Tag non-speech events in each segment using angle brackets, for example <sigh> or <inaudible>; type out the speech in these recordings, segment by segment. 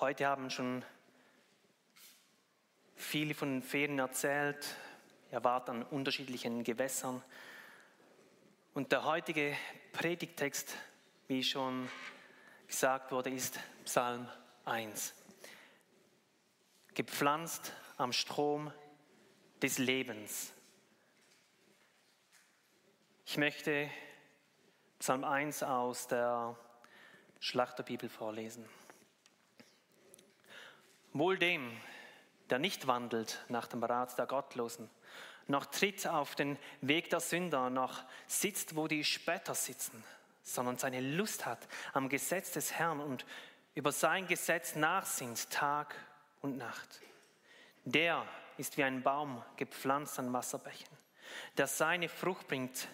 Heute haben schon viele von den Ferien erzählt. Ihr wart an unterschiedlichen Gewässern. Und der heutige Predigtext, wie schon gesagt wurde, ist Psalm 1. Gepflanzt am Strom des Lebens. Ich möchte Psalm 1 aus der Schlachterbibel vorlesen. Wohl dem, der nicht wandelt nach dem Rat der Gottlosen, noch tritt auf den Weg der Sünder, noch sitzt, wo die Spötter sitzen, sondern seine Lust hat am Gesetz des Herrn und über sein Gesetz nachsinnt Tag und Nacht. Der ist wie ein Baum gepflanzt an Wasserbächen, der seine Frucht bringt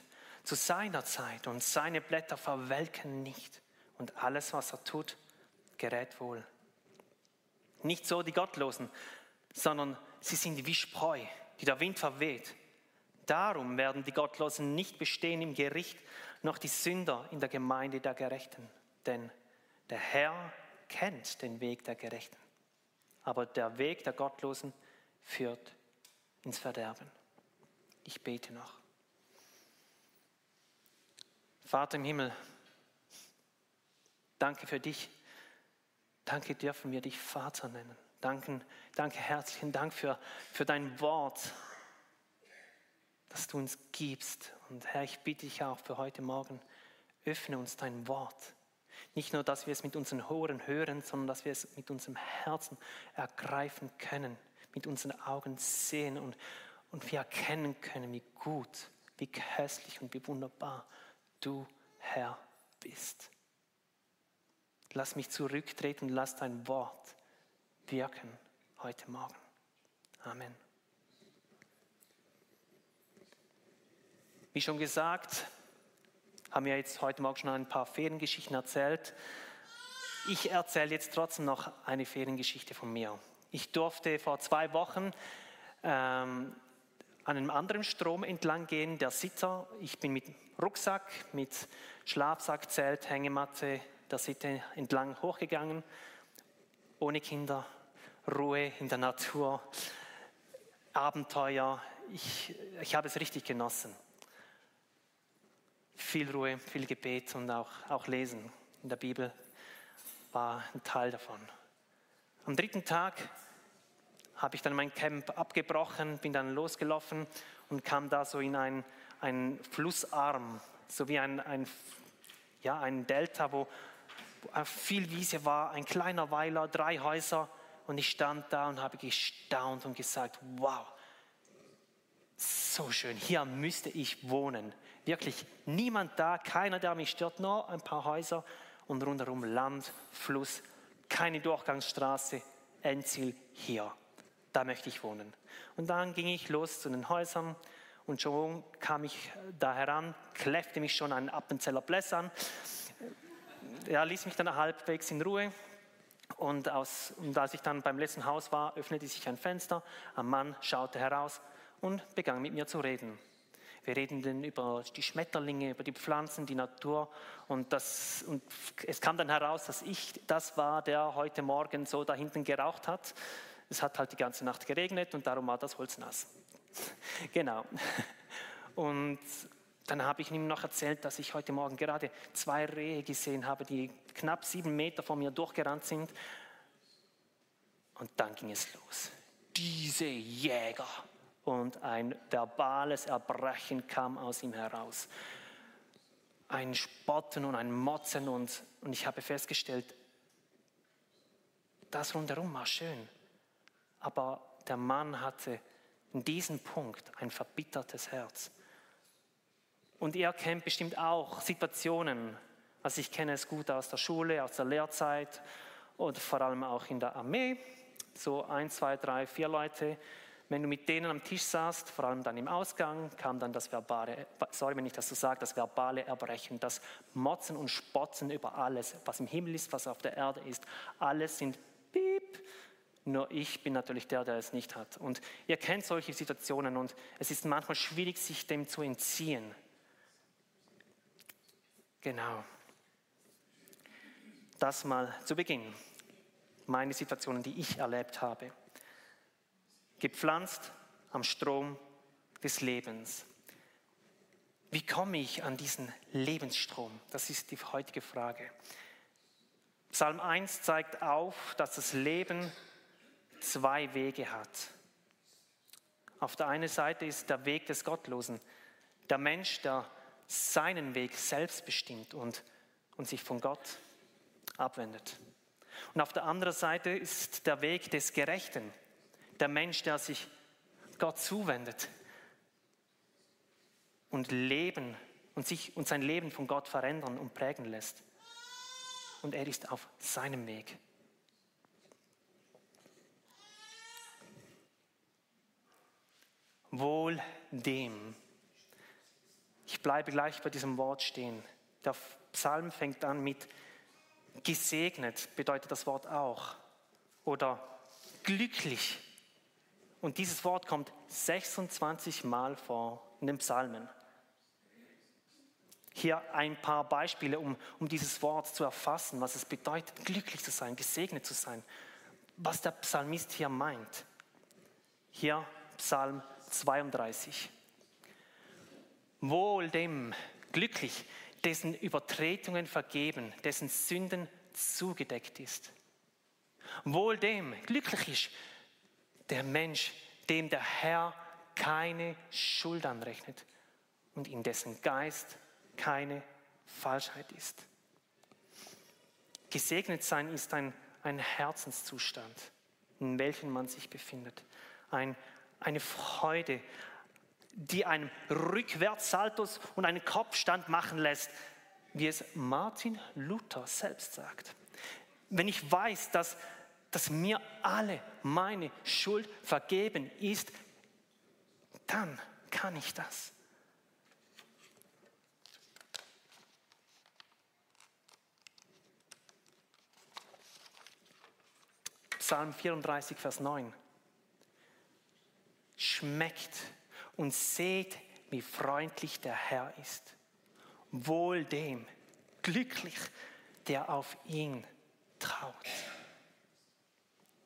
zu seiner Zeit und seine Blätter verwelken nicht und alles, was er tut, gerät wohl. Nicht so die Gottlosen, sondern sie sind wie Spreu, die der Wind verweht. Darum werden die Gottlosen nicht bestehen im Gericht, noch die Sünder in der Gemeinde der Gerechten. Denn der Herr kennt den Weg der Gerechten, aber der Weg der Gottlosen führt ins Verderben. Ich bete noch. Vater im Himmel, danke für dich Danke dürfen wir dich Vater nennen. Danke, danke herzlichen Dank für, für dein Wort, das du uns gibst. Und Herr, ich bitte dich auch für heute Morgen, öffne uns dein Wort. Nicht nur, dass wir es mit unseren Ohren hören, sondern dass wir es mit unserem Herzen ergreifen können, mit unseren Augen sehen und, und wir erkennen können, wie gut, wie köstlich und wie wunderbar du, Herr, bist. Lass mich zurücktreten, lass dein Wort wirken heute Morgen. Amen. Wie schon gesagt, haben wir jetzt heute Morgen schon ein paar Feriengeschichten erzählt. Ich erzähle jetzt trotzdem noch eine Feriengeschichte von mir. Ich durfte vor zwei Wochen ähm, an einem anderen Strom entlang gehen, der Sitter. Ich bin mit Rucksack, mit Schlafsack, Zelt, Hängematte, der Sitte entlang hochgegangen, ohne Kinder, Ruhe in der Natur, Abenteuer. Ich, ich habe es richtig genossen. Viel Ruhe, viel Gebet und auch, auch Lesen in der Bibel war ein Teil davon. Am dritten Tag habe ich dann mein Camp abgebrochen, bin dann losgelaufen und kam da so in einen, Flussarm, so wie ein, ein, ja, ein Delta, wo, viel Wiese war, ein kleiner Weiler, drei Häuser. Und ich stand da und habe gestaunt und gesagt, wow, so schön, hier müsste ich wohnen. Wirklich niemand da, keiner, der mich stört, nur ein paar Häuser und rundherum Land, Fluss, keine Durchgangsstraße, Endziel hier. Da möchte ich wohnen. Und dann ging ich los zu den Häusern und schon kam ich da heran, kläffte mich schon ein Appenzeller Blässern er ließ mich dann halbwegs in Ruhe. Und, aus, und als ich dann beim letzten Haus war, öffnete sich ein Fenster. Ein Mann schaute heraus und begann mit mir zu reden. Wir reden dann über die Schmetterlinge, über die Pflanzen, die Natur. Und, das, und es kam dann heraus, dass ich das war, der heute Morgen so da hinten geraucht hat. Es hat halt die ganze Nacht geregnet und darum war das Holz nass. <laughs> genau. Und dann habe ich ihm noch erzählt, dass ich heute Morgen gerade zwei Rehe gesehen habe, die knapp sieben Meter vor mir durchgerannt sind. Und dann ging es los. Diese Jäger. Und ein verbales Erbrechen kam aus ihm heraus. Ein Spotten und ein Motzen. Und, und ich habe festgestellt, das rundherum war schön. Aber der Mann hatte in diesem Punkt ein verbittertes Herz. Und ihr kennt bestimmt auch Situationen, also ich kenne es gut aus der Schule, aus der Lehrzeit und vor allem auch in der Armee. So ein, zwei, drei, vier Leute. Wenn du mit denen am Tisch saßt, vor allem dann im Ausgang, kam dann das verbale, sorry, wenn ich das so sage, das verbale Erbrechen, das Motzen und Spotzen über alles, was im Himmel ist, was auf der Erde ist. Alles sind piep, nur ich bin natürlich der, der es nicht hat. Und ihr kennt solche Situationen und es ist manchmal schwierig, sich dem zu entziehen. Genau. Das mal zu Beginn. meine Situationen, die ich erlebt habe. Gepflanzt am Strom des Lebens. Wie komme ich an diesen Lebensstrom? Das ist die heutige Frage. Psalm 1 zeigt auf, dass das Leben zwei Wege hat. Auf der einen Seite ist der Weg des Gottlosen, der Mensch, der seinen Weg selbst bestimmt und, und sich von Gott abwendet. Und auf der anderen Seite ist der Weg des Gerechten, der Mensch, der sich Gott zuwendet und leben und sich und sein Leben von Gott verändern und prägen lässt. Und er ist auf seinem Weg. Wohl dem. Ich bleibe gleich bei diesem Wort stehen. Der Psalm fängt an mit gesegnet, bedeutet das Wort auch. Oder glücklich. Und dieses Wort kommt 26 Mal vor in den Psalmen. Hier ein paar Beispiele, um, um dieses Wort zu erfassen, was es bedeutet, glücklich zu sein, gesegnet zu sein. Was der Psalmist hier meint. Hier Psalm 32. Wohl dem, glücklich, dessen Übertretungen vergeben, dessen Sünden zugedeckt ist. Wohl dem, glücklich ist der Mensch, dem der Herr keine Schuld anrechnet und in dessen Geist keine Falschheit ist. Gesegnet sein ist ein, ein Herzenszustand, in welchem man sich befindet. Ein eine Freude, die einen Rückwärtssaltus und einen Kopfstand machen lässt, wie es Martin Luther selbst sagt. Wenn ich weiß, dass, dass mir alle meine Schuld vergeben ist, dann kann ich das. Psalm 34, Vers 9 schmeckt und seht, wie freundlich der Herr ist. Wohl dem, glücklich, der auf ihn traut.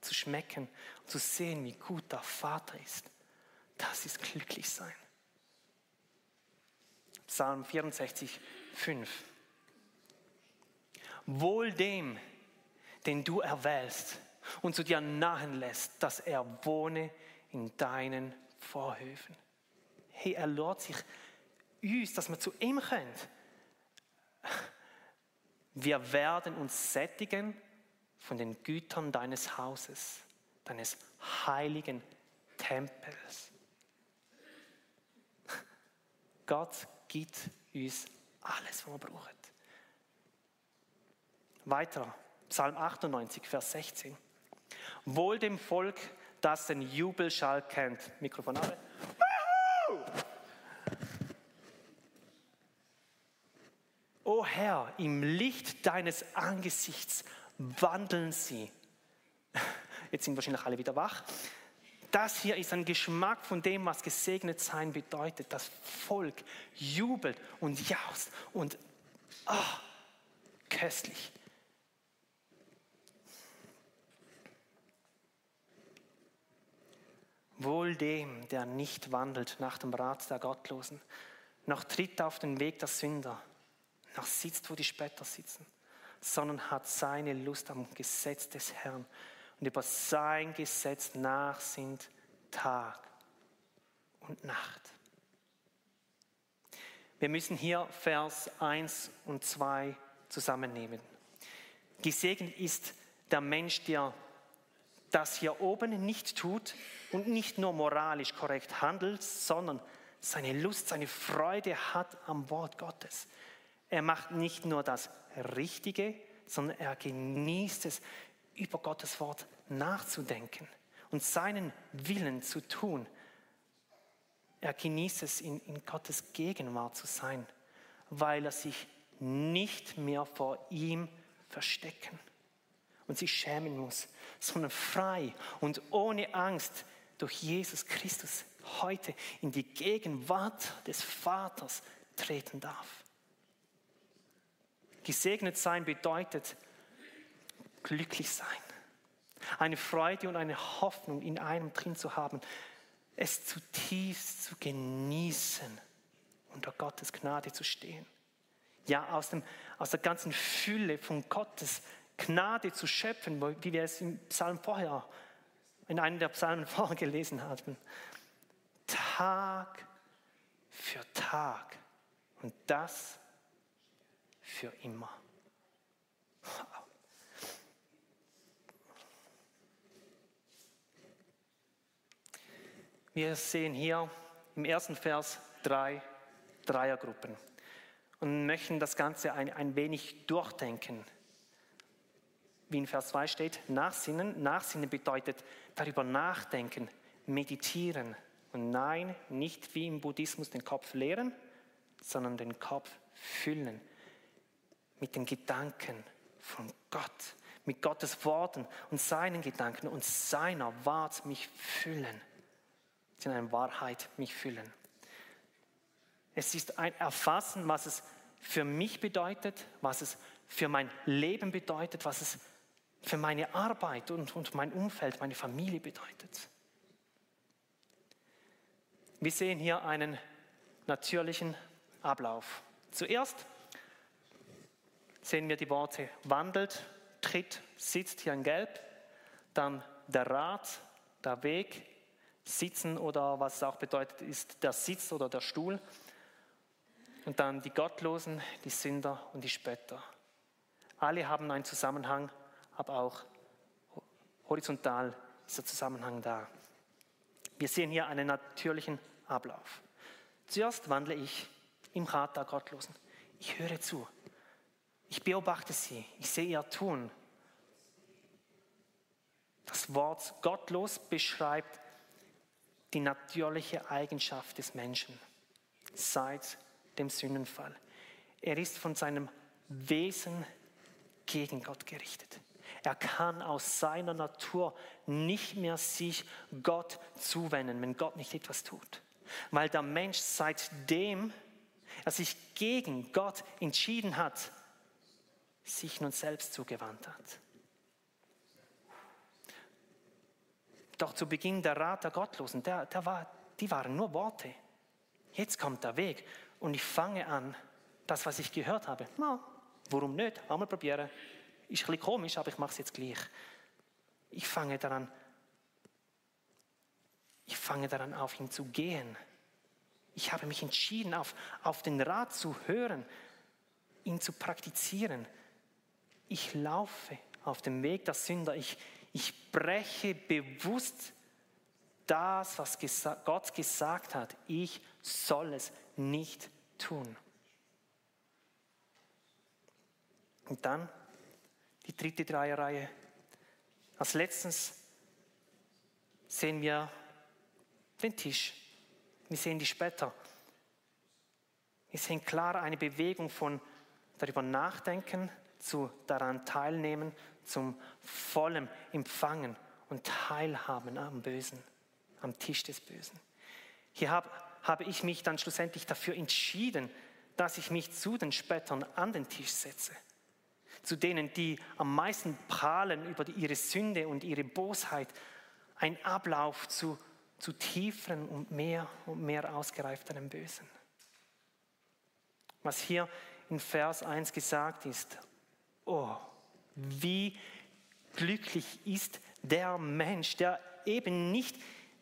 Zu schmecken und zu sehen, wie gut der Vater ist, das ist glücklich sein. Psalm 64, 5. Wohl dem, den du erwählst und zu dir nahen lässt, dass er wohne in deinen Vorhöfen. Hey, er lädt sich uns, dass wir zu ihm können. Wir werden uns sättigen von den Gütern deines Hauses, deines heiligen Tempels. Gott gibt uns alles, was wir brauchen. Weiter, Psalm 98, Vers 16. Wohl dem Volk, das den Jubelschall kennt. Mikrofon alle. Herr, im Licht deines Angesichts wandeln sie. <laughs> Jetzt sind wahrscheinlich alle wieder wach. Das hier ist ein Geschmack von dem, was gesegnet sein bedeutet. Das Volk jubelt und jaust und oh, köstlich. Wohl dem, der nicht wandelt nach dem Rat der Gottlosen, noch tritt auf den Weg der Sünder, noch sitzt, wo die Spötter sitzen, sondern hat seine Lust am Gesetz des Herrn und über sein Gesetz nach sind Tag und Nacht. Wir müssen hier Vers 1 und 2 zusammennehmen. Gesegnet ist der Mensch, der das hier oben nicht tut und nicht nur moralisch korrekt handelt, sondern seine Lust, seine Freude hat am Wort Gottes. Er macht nicht nur das Richtige, sondern er genießt es, über Gottes Wort nachzudenken und seinen Willen zu tun. Er genießt es, in, in Gottes Gegenwart zu sein, weil er sich nicht mehr vor ihm verstecken und sich schämen muss, sondern frei und ohne Angst durch Jesus Christus heute in die Gegenwart des Vaters treten darf. Gesegnet sein bedeutet glücklich sein, eine Freude und eine Hoffnung in einem drin zu haben, es zutiefst zu genießen, unter Gottes Gnade zu stehen. Ja, aus, dem, aus der ganzen Fülle von Gottes Gnade zu schöpfen, wie wir es im Psalm vorher, in einem der Psalmen <laughs> vorher gelesen hatten. Tag für Tag. Und das für immer. Wir sehen hier im ersten Vers drei Dreiergruppen und möchten das Ganze ein, ein wenig durchdenken. Wie in Vers 2 steht, Nachsinnen. Nachsinnen bedeutet darüber nachdenken, meditieren. Und nein, nicht wie im Buddhismus den Kopf leeren, sondern den Kopf füllen mit den Gedanken von Gott, mit Gottes Worten und seinen Gedanken und seiner Wahrheit mich füllen, in Wahrheit mich füllen. Es ist ein Erfassen, was es für mich bedeutet, was es für mein Leben bedeutet, was es für meine Arbeit und, und mein Umfeld, meine Familie bedeutet. Wir sehen hier einen natürlichen Ablauf. Zuerst sehen wir die Worte wandelt, tritt, sitzt hier in Gelb, dann der Rat, der Weg, sitzen oder was es auch bedeutet, ist der Sitz oder der Stuhl. Und dann die Gottlosen, die Sünder und die Spötter. Alle haben einen Zusammenhang, aber auch horizontal ist der Zusammenhang da. Wir sehen hier einen natürlichen Ablauf. Zuerst wandle ich im Rat der Gottlosen. Ich höre zu. Ich beobachte sie. Ich sehe ihr Tun. Das Wort gottlos beschreibt die natürliche Eigenschaft des Menschen seit dem Sündenfall. Er ist von seinem Wesen gegen Gott gerichtet. Er kann aus seiner Natur nicht mehr sich Gott zuwenden, wenn Gott nicht etwas tut. Weil der Mensch seitdem er sich gegen Gott entschieden hat, sich nun selbst zugewandt hat. Doch zu Beginn der Rat der Gottlosen, der, der war, die waren nur Worte. Jetzt kommt der Weg und ich fange an, das, was ich gehört habe. Na, warum nicht? Einmal probieren. Ist ein bisschen komisch, aber ich mache es jetzt gleich. Ich fange daran, ich fange daran auf ihn zu gehen. Ich habe mich entschieden, auf, auf den Rat zu hören, ihn zu praktizieren. Ich laufe auf dem Weg der Sünder. Ich, ich breche bewusst das, was gesa Gott gesagt hat. Ich soll es nicht tun. Und dann die dritte Dreierreihe. Als letztes sehen wir den Tisch. Wir sehen die später. Wir sehen klar eine Bewegung von darüber nachdenken zu daran teilnehmen, zum vollen Empfangen und Teilhaben am Bösen, am Tisch des Bösen. Hier habe, habe ich mich dann schlussendlich dafür entschieden, dass ich mich zu den Spätern an den Tisch setze. Zu denen, die am meisten prahlen über ihre Sünde und ihre Bosheit, ein Ablauf zu, zu tieferen und mehr und mehr ausgereifteren Bösen. Was hier in Vers 1 gesagt ist, oh, wie glücklich ist der Mensch, der eben nicht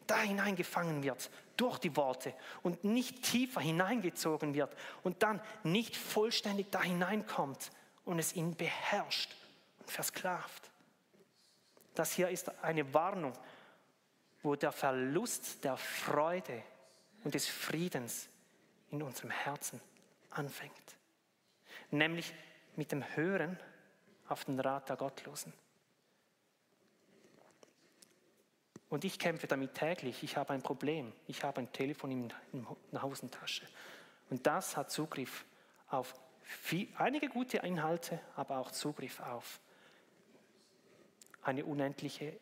da hineingefangen wird durch die Worte und nicht tiefer hineingezogen wird und dann nicht vollständig da hineinkommt und es ihn beherrscht und versklavt. Das hier ist eine Warnung, wo der Verlust der Freude und des Friedens in unserem Herzen anfängt. Nämlich mit dem Hören auf den Rat der Gottlosen. Und ich kämpfe damit täglich. Ich habe ein Problem. Ich habe ein Telefon in der Hosentasche. Und das hat Zugriff auf viel, einige gute Inhalte, aber auch Zugriff auf eine unendliche,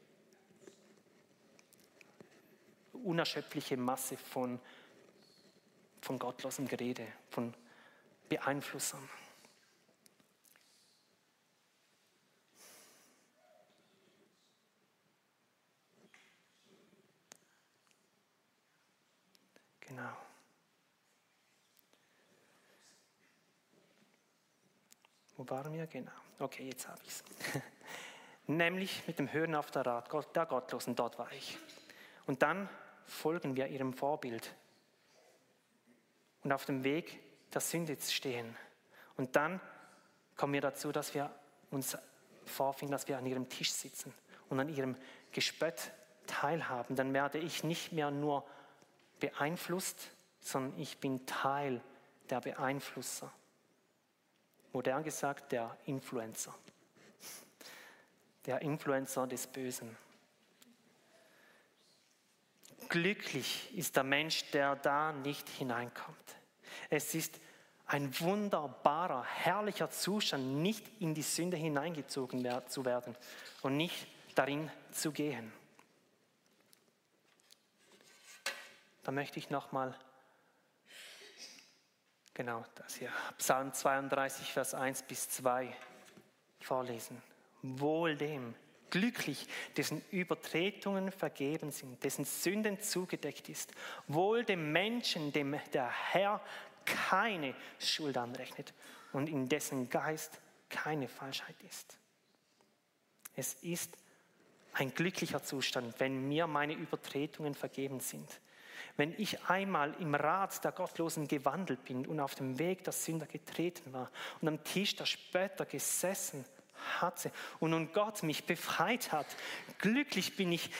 unerschöpfliche Masse von, von gottlosem Gerede, von Beeinflussern. Wo waren wir? Genau. Okay, jetzt habe ich es. <laughs> Nämlich mit dem Hören auf der Rat der Gottlosen, dort war ich. Und dann folgen wir ihrem Vorbild und auf dem Weg der Sünde stehen. Und dann kommen wir dazu, dass wir uns vorfinden, dass wir an ihrem Tisch sitzen und an ihrem Gespött teilhaben. Dann werde ich nicht mehr nur beeinflusst, sondern ich bin Teil der Beeinflusser. Modern gesagt, der Influencer. Der Influencer des Bösen. Glücklich ist der Mensch, der da nicht hineinkommt. Es ist ein wunderbarer, herrlicher Zustand, nicht in die Sünde hineingezogen zu werden und nicht darin zu gehen. Da möchte ich nochmal, genau das hier, Psalm 32, Vers 1 bis 2 vorlesen. Wohl dem, glücklich, dessen Übertretungen vergeben sind, dessen Sünden zugedeckt ist. Wohl dem Menschen, dem der Herr keine Schuld anrechnet und in dessen Geist keine Falschheit ist. Es ist ein glücklicher Zustand, wenn mir meine Übertretungen vergeben sind. Wenn ich einmal im Rat der Gottlosen gewandelt bin und auf dem Weg der Sünder getreten war und am Tisch der Spötter gesessen hatte und nun Gott mich befreit hat. Glücklich bin ich,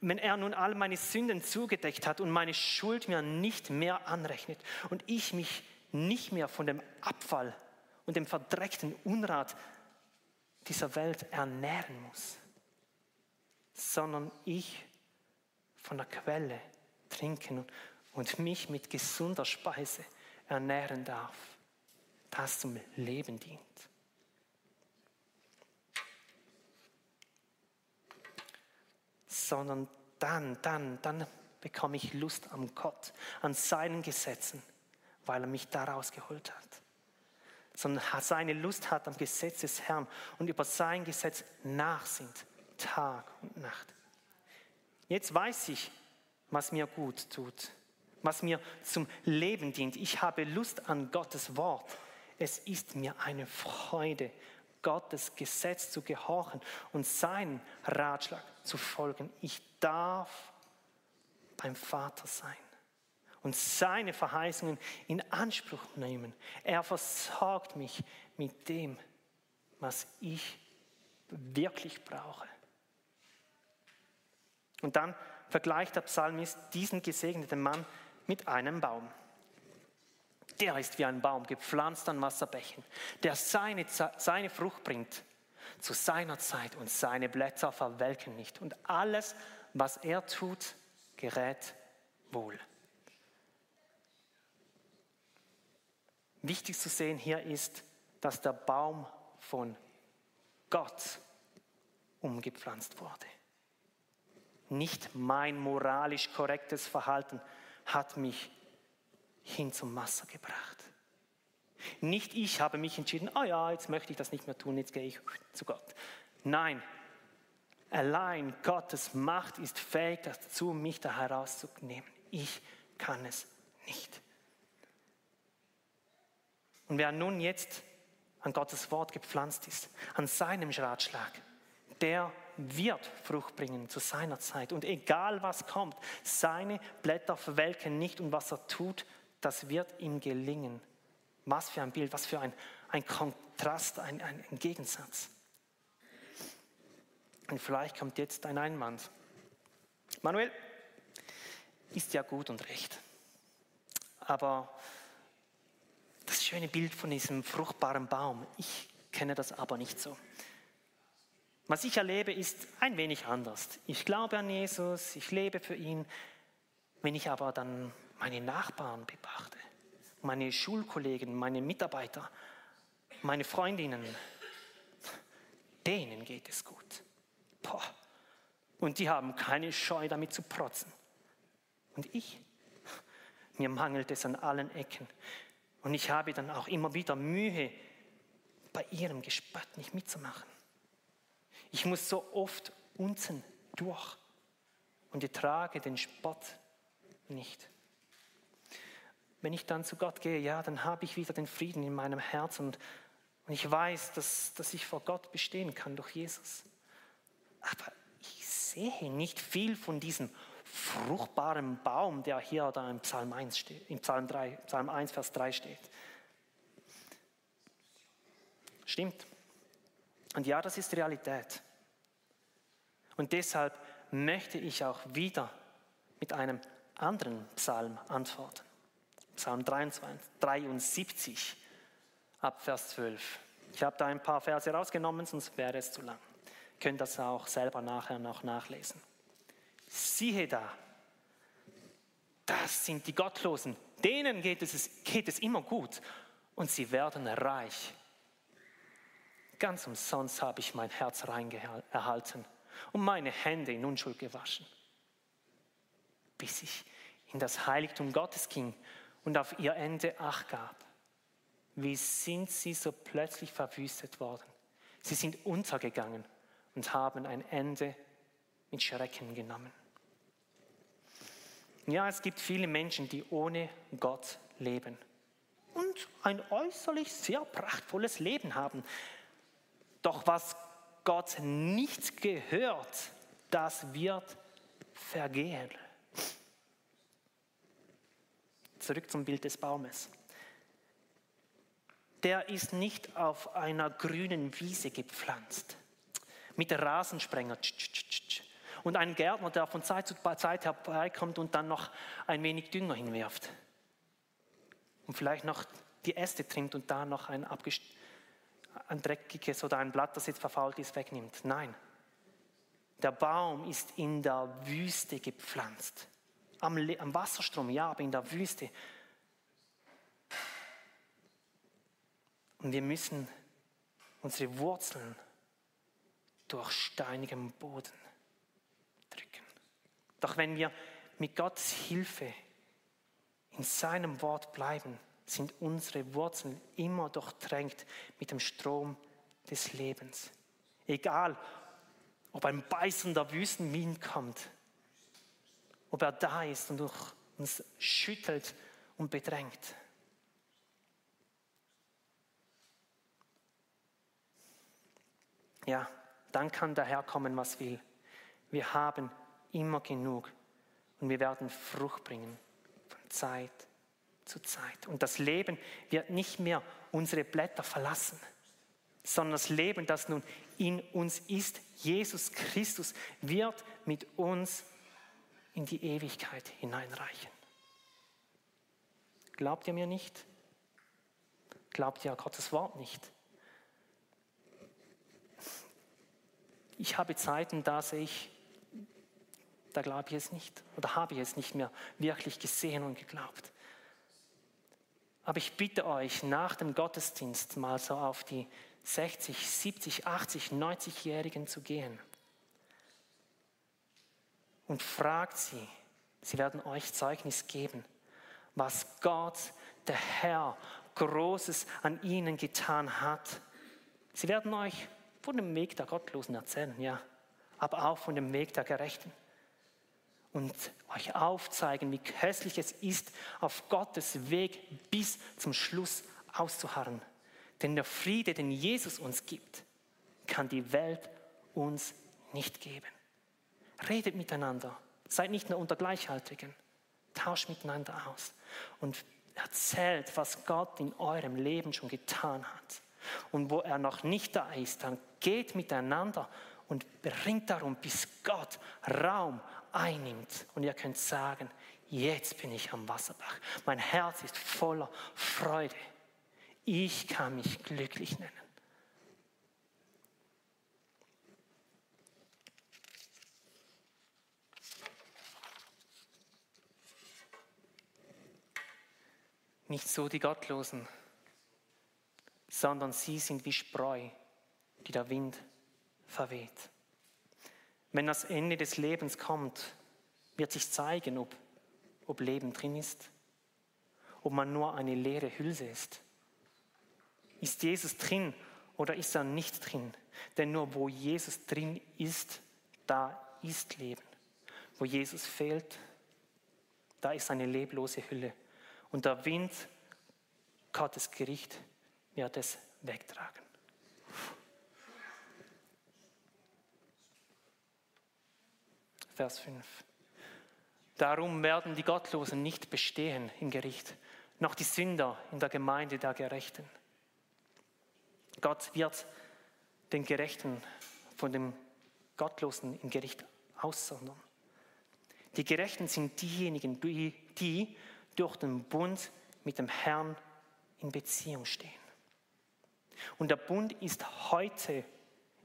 wenn er nun all meine Sünden zugedeckt hat und meine Schuld mir nicht mehr anrechnet und ich mich nicht mehr von dem Abfall und dem verdreckten Unrat dieser Welt ernähren muss, sondern ich von der Quelle trinken und mich mit gesunder Speise ernähren darf, das zum Leben dient. sondern dann, dann, dann bekomme ich Lust am Gott, an seinen Gesetzen, weil er mich daraus geholt hat. Sondern seine Lust hat am Gesetz des Herrn und über sein Gesetz nachsinnt, Tag und Nacht. Jetzt weiß ich, was mir gut tut, was mir zum Leben dient. Ich habe Lust an Gottes Wort. Es ist mir eine Freude, Gottes Gesetz zu gehorchen und seinen Ratschlag zu folgen. Ich darf beim Vater sein und seine Verheißungen in Anspruch nehmen. Er versorgt mich mit dem, was ich wirklich brauche. Und dann vergleicht der Psalmist diesen gesegneten Mann mit einem Baum. Der ist wie ein Baum, gepflanzt an Wasserbächen, der seine, seine Frucht bringt zu seiner Zeit und seine Blätter verwelken nicht. Und alles, was er tut, gerät wohl. Wichtig zu sehen hier ist, dass der Baum von Gott umgepflanzt wurde. Nicht mein moralisch korrektes Verhalten hat mich hin zum Wasser gebracht. Nicht ich habe mich entschieden, oh ja, jetzt möchte ich das nicht mehr tun, jetzt gehe ich zu Gott. Nein, allein Gottes Macht ist fähig dazu, mich da herauszunehmen. Ich kann es nicht. Und wer nun jetzt an Gottes Wort gepflanzt ist, an seinem Ratschlag, der wird Frucht bringen zu seiner Zeit. Und egal was kommt, seine Blätter verwelken nicht und was er tut, das wird ihm gelingen. Was für ein Bild, was für ein, ein Kontrast, ein, ein, ein Gegensatz. Und vielleicht kommt jetzt ein Einwand. Manuel, ist ja gut und recht. Aber das schöne Bild von diesem fruchtbaren Baum, ich kenne das aber nicht so. Was ich erlebe, ist ein wenig anders. Ich glaube an Jesus, ich lebe für ihn. Wenn ich aber dann meine Nachbarn betrachte, meine Schulkollegen, meine Mitarbeiter, meine Freundinnen, denen geht es gut. Boah. Und die haben keine Scheu damit zu protzen. Und ich, mir mangelt es an allen Ecken. Und ich habe dann auch immer wieder Mühe, bei ihrem Gespött nicht mitzumachen. Ich muss so oft unten durch und ertrage den Spott nicht. Wenn ich dann zu Gott gehe, ja, dann habe ich wieder den Frieden in meinem Herzen und Und ich weiß, dass, dass ich vor Gott bestehen kann durch Jesus. Aber ich sehe nicht viel von diesem fruchtbaren Baum, der hier da im Psalm 1 steht, im Psalm 3, Psalm 1, Vers 3 steht. Stimmt. Und ja, das ist Realität. Und deshalb möchte ich auch wieder mit einem anderen Psalm antworten. Psalm 23, 73 ab Vers 12. Ich habe da ein paar Verse rausgenommen, sonst wäre es zu lang. Ihr könnt das auch selber nachher noch nachlesen. Siehe da, das sind die Gottlosen, denen geht es, geht es immer gut und sie werden reich. Ganz umsonst habe ich mein Herz reingehalten und meine Hände in Unschuld gewaschen, bis ich in das Heiligtum Gottes ging und auf ihr Ende Acht gab. Wie sind sie so plötzlich verwüstet worden? Sie sind untergegangen und haben ein Ende mit Schrecken genommen. Ja, es gibt viele Menschen, die ohne Gott leben und ein äußerlich sehr prachtvolles Leben haben. Doch was Gott nicht gehört, das wird vergehen. Zurück zum Bild des Baumes. Der ist nicht auf einer grünen Wiese gepflanzt, mit Rasensprenger und ein Gärtner, der von Zeit zu Zeit herbeikommt und dann noch ein wenig Dünger hinwirft. Und vielleicht noch die Äste trimmt und da noch ein, ein dreckiges oder ein Blatt, das jetzt verfault ist, wegnimmt. Nein, der Baum ist in der Wüste gepflanzt. Am, am Wasserstrom, ja, aber in der Wüste. Und wir müssen unsere Wurzeln durch steinigem Boden drücken. Doch wenn wir mit Gottes Hilfe in seinem Wort bleiben, sind unsere Wurzeln immer durchtränkt mit dem Strom des Lebens. Egal, ob ein beißender Wüstenwind kommt, ob er da ist und uns schüttelt und bedrängt. Ja, dann kann der Herr kommen, was will. Wir haben immer genug und wir werden Frucht bringen von Zeit zu Zeit. Und das Leben wird nicht mehr unsere Blätter verlassen, sondern das Leben, das nun in uns ist, Jesus Christus, wird mit uns in die Ewigkeit hineinreichen. Glaubt ihr mir nicht? Glaubt ihr Gottes Wort nicht? Ich habe Zeiten, da sehe ich da glaube ich es nicht oder habe ich es nicht mehr wirklich gesehen und geglaubt. Aber ich bitte euch, nach dem Gottesdienst mal so auf die 60, 70, 80, 90-Jährigen zu gehen und fragt sie, sie werden euch Zeugnis geben, was Gott, der Herr, Großes an ihnen getan hat. Sie werden euch von dem Weg der Gottlosen erzählen, ja, aber auch von dem Weg der Gerechten und euch aufzeigen, wie köstlich es ist, auf Gottes Weg bis zum Schluss auszuharren. Denn der Friede, den Jesus uns gibt, kann die Welt uns nicht geben. Redet miteinander, seid nicht nur unter Gleichaltrigen, tauscht miteinander aus und erzählt, was Gott in eurem Leben schon getan hat. Und wo er noch nicht da ist, dann geht miteinander und bringt darum, bis Gott Raum einnimmt. Und ihr könnt sagen, jetzt bin ich am Wasserbach. Mein Herz ist voller Freude. Ich kann mich glücklich nennen. Nicht so die Gottlosen, sondern sie sind wie Spreu, die der Wind verweht. Wenn das Ende des Lebens kommt, wird sich zeigen, ob, ob Leben drin ist, ob man nur eine leere Hülse ist. Ist Jesus drin oder ist er nicht drin? Denn nur wo Jesus drin ist, da ist Leben. Wo Jesus fehlt, da ist eine leblose Hülle. Und der Wind, Gottes Gericht, wird es wegtragen. Vers 5. Darum werden die Gottlosen nicht bestehen im Gericht, noch die Sünder in der Gemeinde der Gerechten. Gott wird den Gerechten von dem Gottlosen im Gericht aussondern. Die Gerechten sind diejenigen, die, die durch den Bund mit dem Herrn in Beziehung stehen. Und der Bund ist heute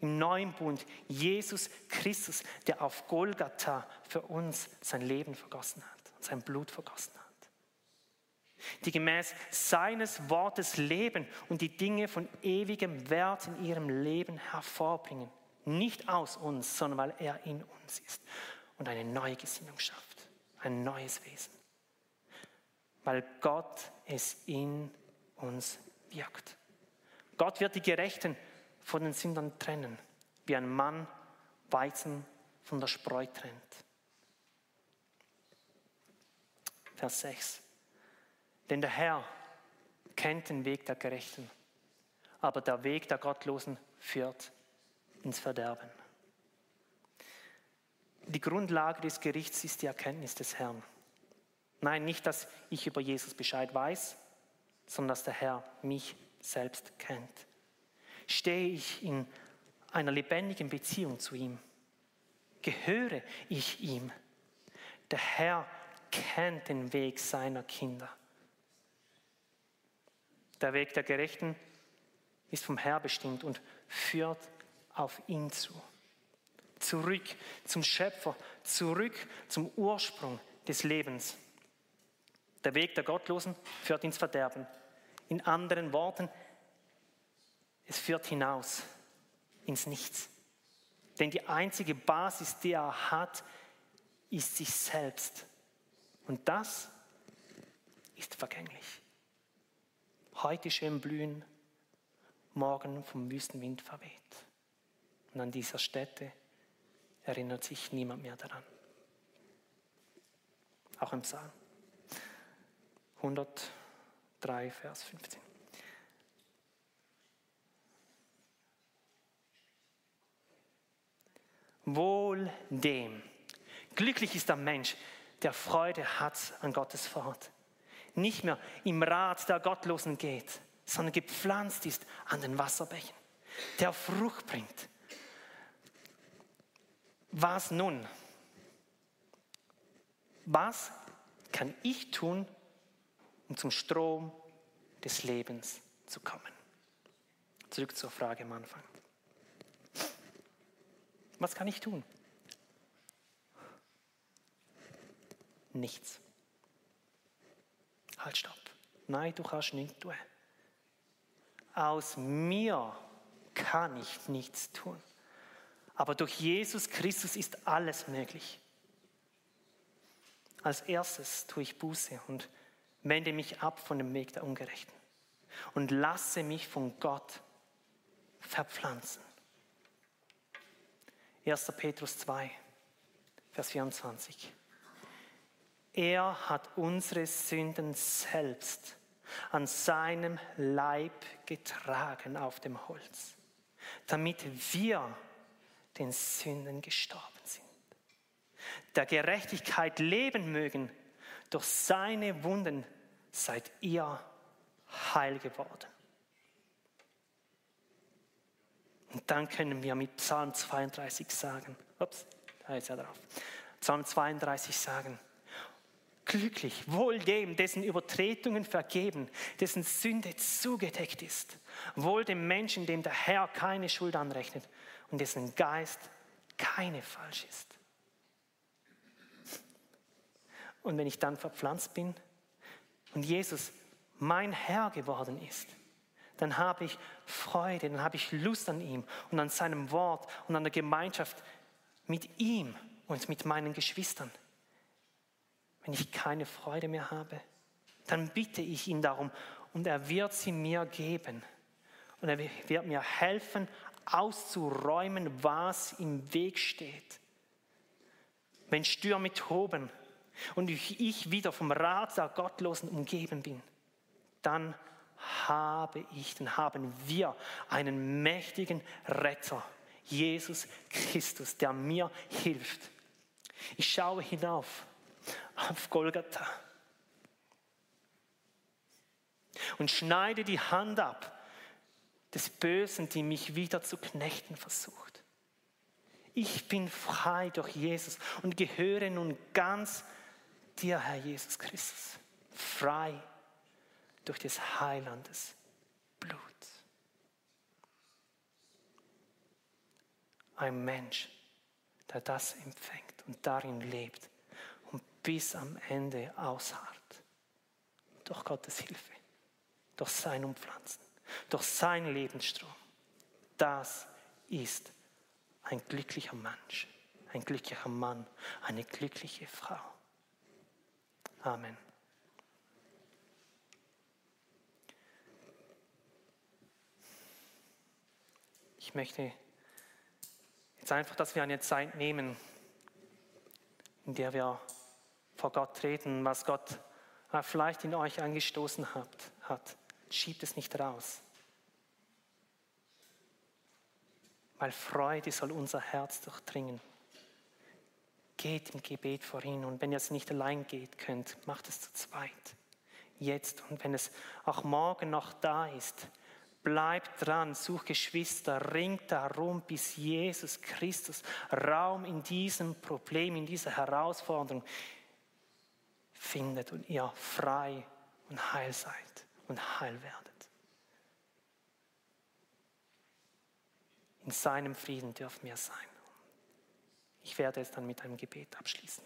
im neuen Bund Jesus Christus, der auf Golgatha für uns sein Leben vergossen hat, sein Blut vergossen hat. Die gemäß seines Wortes leben und die Dinge von ewigem Wert in ihrem Leben hervorbringen. Nicht aus uns, sondern weil er in uns ist und eine neue Gesinnung schafft, ein neues Wesen. Weil Gott es in uns wirkt. Gott wird die Gerechten von den Sündern trennen, wie ein Mann Weizen von der Spreu trennt. Vers 6. Denn der Herr kennt den Weg der Gerechten, aber der Weg der Gottlosen führt ins Verderben. Die Grundlage des Gerichts ist die Erkenntnis des Herrn. Nein, nicht, dass ich über Jesus Bescheid weiß, sondern dass der Herr mich selbst kennt. Stehe ich in einer lebendigen Beziehung zu ihm? Gehöre ich ihm? Der Herr kennt den Weg seiner Kinder. Der Weg der Gerechten ist vom Herr bestimmt und führt auf ihn zu. Zurück zum Schöpfer, zurück zum Ursprung des Lebens. Der Weg der Gottlosen führt ins Verderben. In anderen Worten, es führt hinaus ins Nichts. Denn die einzige Basis, die er hat, ist sich selbst. Und das ist vergänglich. Heute schön blühen, morgen vom Wüstenwind verweht. Und an dieser Stätte erinnert sich niemand mehr daran. Auch im Psalm 103, Vers 15. Wohl dem. Glücklich ist der Mensch, der Freude hat an Gottes Wort. Nicht mehr im Rat der Gottlosen geht, sondern gepflanzt ist an den Wasserbächen, der Frucht bringt. Was nun? Was kann ich tun, um zum Strom des Lebens zu kommen? Zurück zur Frage am Anfang. Was kann ich tun? Nichts. Halt, stopp. Nein, du kannst nichts tun. Aus mir kann ich nichts tun. Aber durch Jesus Christus ist alles möglich. Als erstes tue ich Buße und wende mich ab von dem Weg der Ungerechten und lasse mich von Gott verpflanzen. 1. Petrus 2, Vers 24. Er hat unsere Sünden selbst an seinem Leib getragen auf dem Holz, damit wir den Sünden gestorben sind, der Gerechtigkeit leben mögen. Durch seine Wunden seid ihr heil geworden. Und dann können wir mit Psalm 32 sagen, ups, da ist er drauf. Psalm 32 sagen, glücklich, wohl dem, dessen Übertretungen vergeben, dessen Sünde zugedeckt ist. Wohl dem Menschen, dem der Herr keine Schuld anrechnet und dessen Geist keine falsch ist. Und wenn ich dann verpflanzt bin und Jesus mein Herr geworden ist, dann habe ich Freude, dann habe ich Lust an ihm und an seinem Wort und an der Gemeinschaft mit ihm und mit meinen Geschwistern. Wenn ich keine Freude mehr habe, dann bitte ich ihn darum und er wird sie mir geben. Und er wird mir helfen, auszuräumen, was im Weg steht. Wenn Stürme toben und ich wieder vom Rat der Gottlosen umgeben bin, dann habe ich, dann haben wir einen mächtigen Retter, Jesus Christus, der mir hilft. Ich schaue hinauf auf Golgatha und schneide die Hand ab des Bösen, die mich wieder zu knechten versucht. Ich bin frei durch Jesus und gehöre nun ganz dir, Herr Jesus Christus. Frei durch des Heilandes Blut. Ein Mensch, der das empfängt und darin lebt und bis am Ende ausharrt. Durch Gottes Hilfe, durch sein Umpflanzen, durch sein Lebensstrom. Das ist ein glücklicher Mensch, ein glücklicher Mann, eine glückliche Frau. Amen. Ich möchte jetzt einfach, dass wir eine Zeit nehmen, in der wir vor Gott treten, was Gott vielleicht in euch angestoßen hat. hat. Schiebt es nicht raus. Weil Freude soll unser Herz durchdringen. Geht im Gebet vor ihn und wenn ihr es nicht allein geht könnt, macht es zu zweit. Jetzt und wenn es auch morgen noch da ist, bleibt dran, such Geschwister, ringt darum, bis Jesus Christus Raum in diesem Problem, in dieser Herausforderung findet und ihr frei und heil seid und heil werdet. In seinem Frieden dürfen wir sein. Ich werde es dann mit einem Gebet abschließen.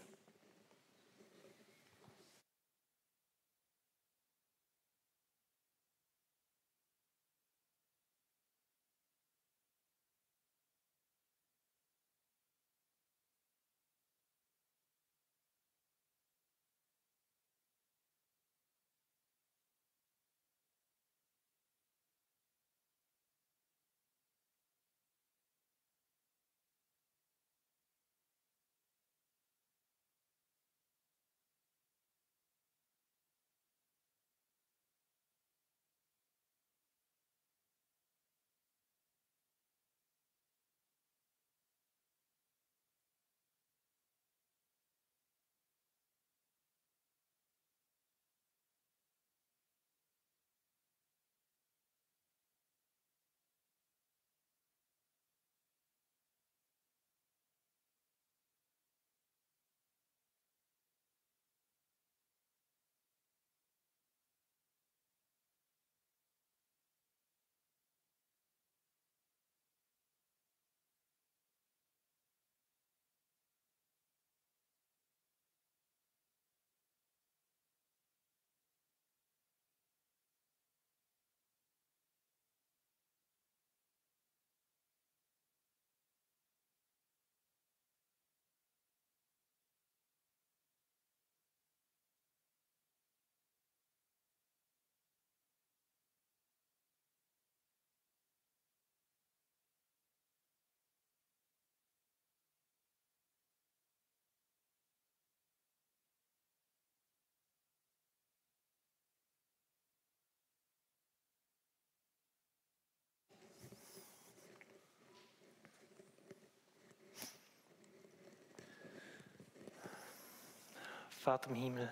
Vater im Himmel,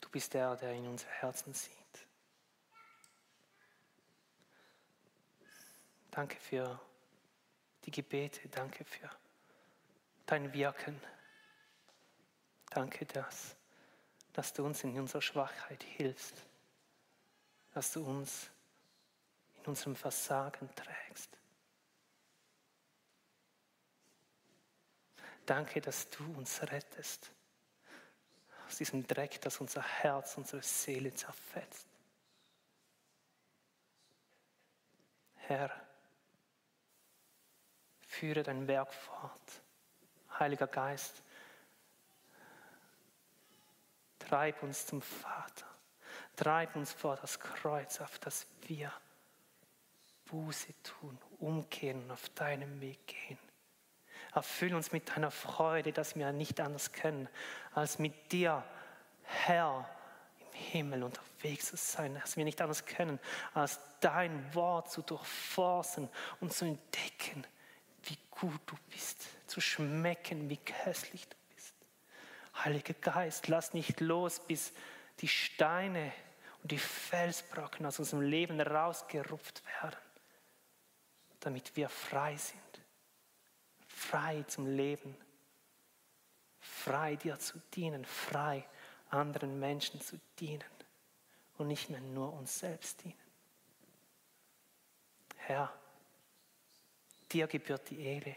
du bist der, der in unser Herzen sieht. Danke für die Gebete, danke für dein Wirken. Danke, dass, dass du uns in unserer Schwachheit hilfst, dass du uns in unserem Versagen trägst. Danke, dass du uns rettest aus diesem Dreck, das unser Herz, unsere Seele zerfetzt. Herr, führe dein Werk fort. Heiliger Geist, treib uns zum Vater. Treib uns vor das Kreuz, auf das wir Buße tun, umkehren auf deinem Weg gehen. Erfüll uns mit deiner Freude, dass wir nicht anders können, als mit dir, Herr, im Himmel unterwegs zu sein, dass wir nicht anders können, als dein Wort zu durchforsten und zu entdecken, wie gut du bist, zu schmecken, wie köstlich du bist. Heiliger Geist, lass nicht los, bis die Steine und die Felsbrocken aus unserem Leben rausgerupft werden, damit wir frei sind, frei zum Leben, frei dir zu dienen, frei anderen Menschen zu dienen und nicht mehr nur uns selbst dienen. Herr, dir gebührt die Ehre